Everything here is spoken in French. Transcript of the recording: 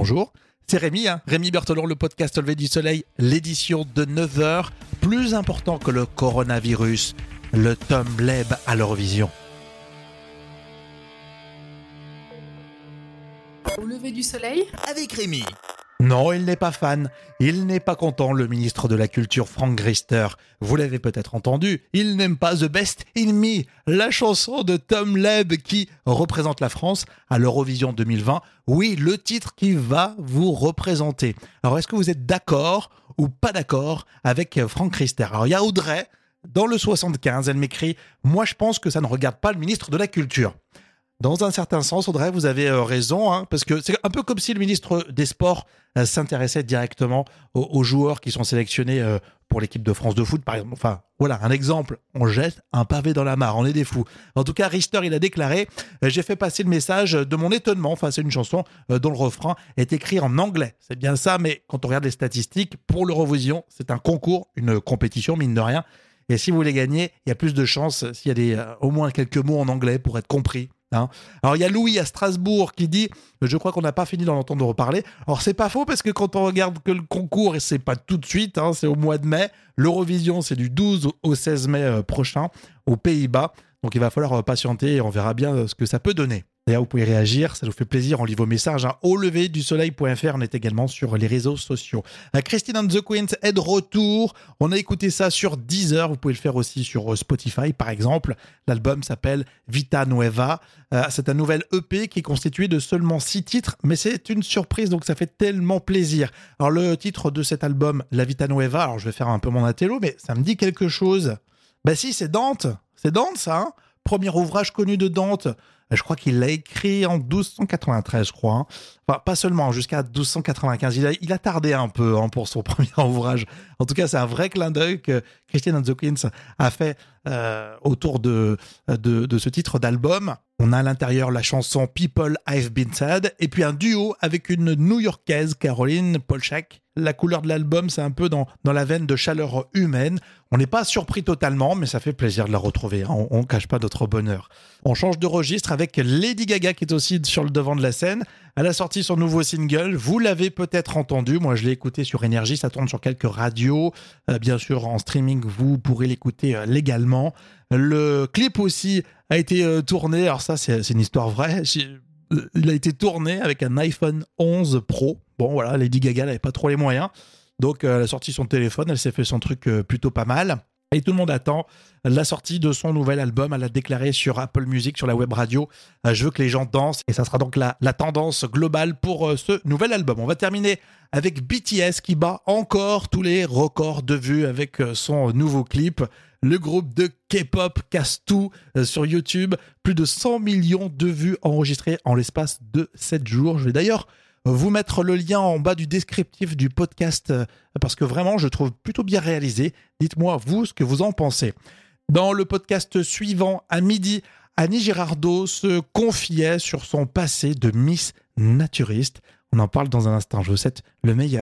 Bonjour, c'est Rémi, hein Rémi Bertolon, le podcast Levé du Soleil, l'édition de 9h, plus important que le coronavirus, le Tom Leb à l'Eurovision. Au lever du soleil avec Rémi. Non, il n'est pas fan. Il n'est pas content, le ministre de la Culture, Frank Grister. Vous l'avez peut-être entendu, il n'aime pas The Best In Me, la chanson de Tom Leb qui représente la France à l'Eurovision 2020. Oui, le titre qui va vous représenter. Alors, est-ce que vous êtes d'accord ou pas d'accord avec Frank Grister Alors, il y a Audrey, dans le 75, elle m'écrit « Moi, je pense que ça ne regarde pas le ministre de la Culture ». Dans un certain sens, Audrey, vous avez euh, raison, hein, parce que c'est un peu comme si le ministre des Sports euh, s'intéressait directement aux, joueurs qui sont sélectionnés euh, pour l'équipe de France de foot, par exemple. Enfin, voilà, un exemple. On jette un pavé dans la mare, on est des fous. En tout cas, Richter, il a déclaré J'ai fait passer le message de mon étonnement face à une chanson dont le refrain est écrit en anglais. C'est bien ça, mais quand on regarde les statistiques, pour l'Eurovision, c'est un concours, une compétition, mine de rien. Et si vous voulez gagner, il y a plus de chances s'il y a des, au moins quelques mots en anglais pour être compris Hein. Alors il y a Louis à Strasbourg qui dit je crois qu'on n'a pas fini d'en entendre reparler. Alors c'est pas faux parce que quand on regarde que le concours et c'est pas tout de suite, hein, c'est au mois de mai. L'Eurovision c'est du 12 au 16 mai euh, prochain aux Pays-Bas. Donc il va falloir euh, patienter et on verra bien euh, ce que ça peut donner. D'ailleurs, vous pouvez réagir, ça nous fait plaisir, on lit vos messages. Hein. Au lever du soleil.fr, on est également sur les réseaux sociaux. Euh, Christine and the Queens est de retour. On a écouté ça sur Deezer, vous pouvez le faire aussi sur euh, Spotify par exemple. L'album s'appelle Vita Nueva. Euh, c'est un nouvel EP qui est constitué de seulement six titres, mais c'est une surprise, donc ça fait tellement plaisir. Alors le titre de cet album, La Vita Nueva, alors je vais faire un peu mon intello, mais ça me dit quelque chose. Bah si, c'est Dante. C'est Dante ça, hein Premier ouvrage connu de Dante. Je crois qu'il l'a écrit en 1293, je crois. Hein. Enfin, pas seulement, jusqu'à 1295. Il a, tardé un peu hein, pour son premier ouvrage. En tout cas, c'est un vrai clin d'œil que Christian Hawkins a fait euh, autour de, ce titre d'album. On a à l'intérieur la chanson People I've Been Sad et puis un duo avec une New-Yorkaise, Caroline Polchak. La couleur de l'album, c'est un peu dans, dans la veine de chaleur humaine. On n'est pas surpris totalement, mais ça fait plaisir de la retrouver. Hein. On ne cache pas notre bonheur. On change de registre avec Lady Gaga qui est aussi sur le devant de la scène. Elle a sorti son nouveau single. Vous l'avez peut-être entendu. Moi, je l'ai écouté sur Énergie. Ça tourne sur quelques radios. Euh, bien sûr, en streaming, vous pourrez l'écouter euh, légalement. Le clip aussi a été euh, tourné. Alors ça, c'est une histoire vraie. Il a été tourné avec un iPhone 11 Pro. Bon, voilà, Lady Gaga n'avait pas trop les moyens. Donc, elle a sorti son téléphone. Elle s'est fait son truc plutôt pas mal. Et tout le monde attend la sortie de son nouvel album. Elle a déclaré sur Apple Music, sur la web radio, euh, je veux que les gens dansent. Et ça sera donc la, la tendance globale pour euh, ce nouvel album. On va terminer avec BTS qui bat encore tous les records de vues avec euh, son nouveau clip. Le groupe de K-pop casse tout sur YouTube. Plus de 100 millions de vues enregistrées en l'espace de 7 jours. Je vais d'ailleurs vous mettre le lien en bas du descriptif du podcast euh, parce que vraiment je trouve plutôt bien réalisé. Dites-moi vous ce que vous en pensez. Dans le podcast suivant, à midi, Annie Girardot se confiait sur son passé de Miss Naturiste. On en parle dans un instant. Je vous souhaite le meilleur.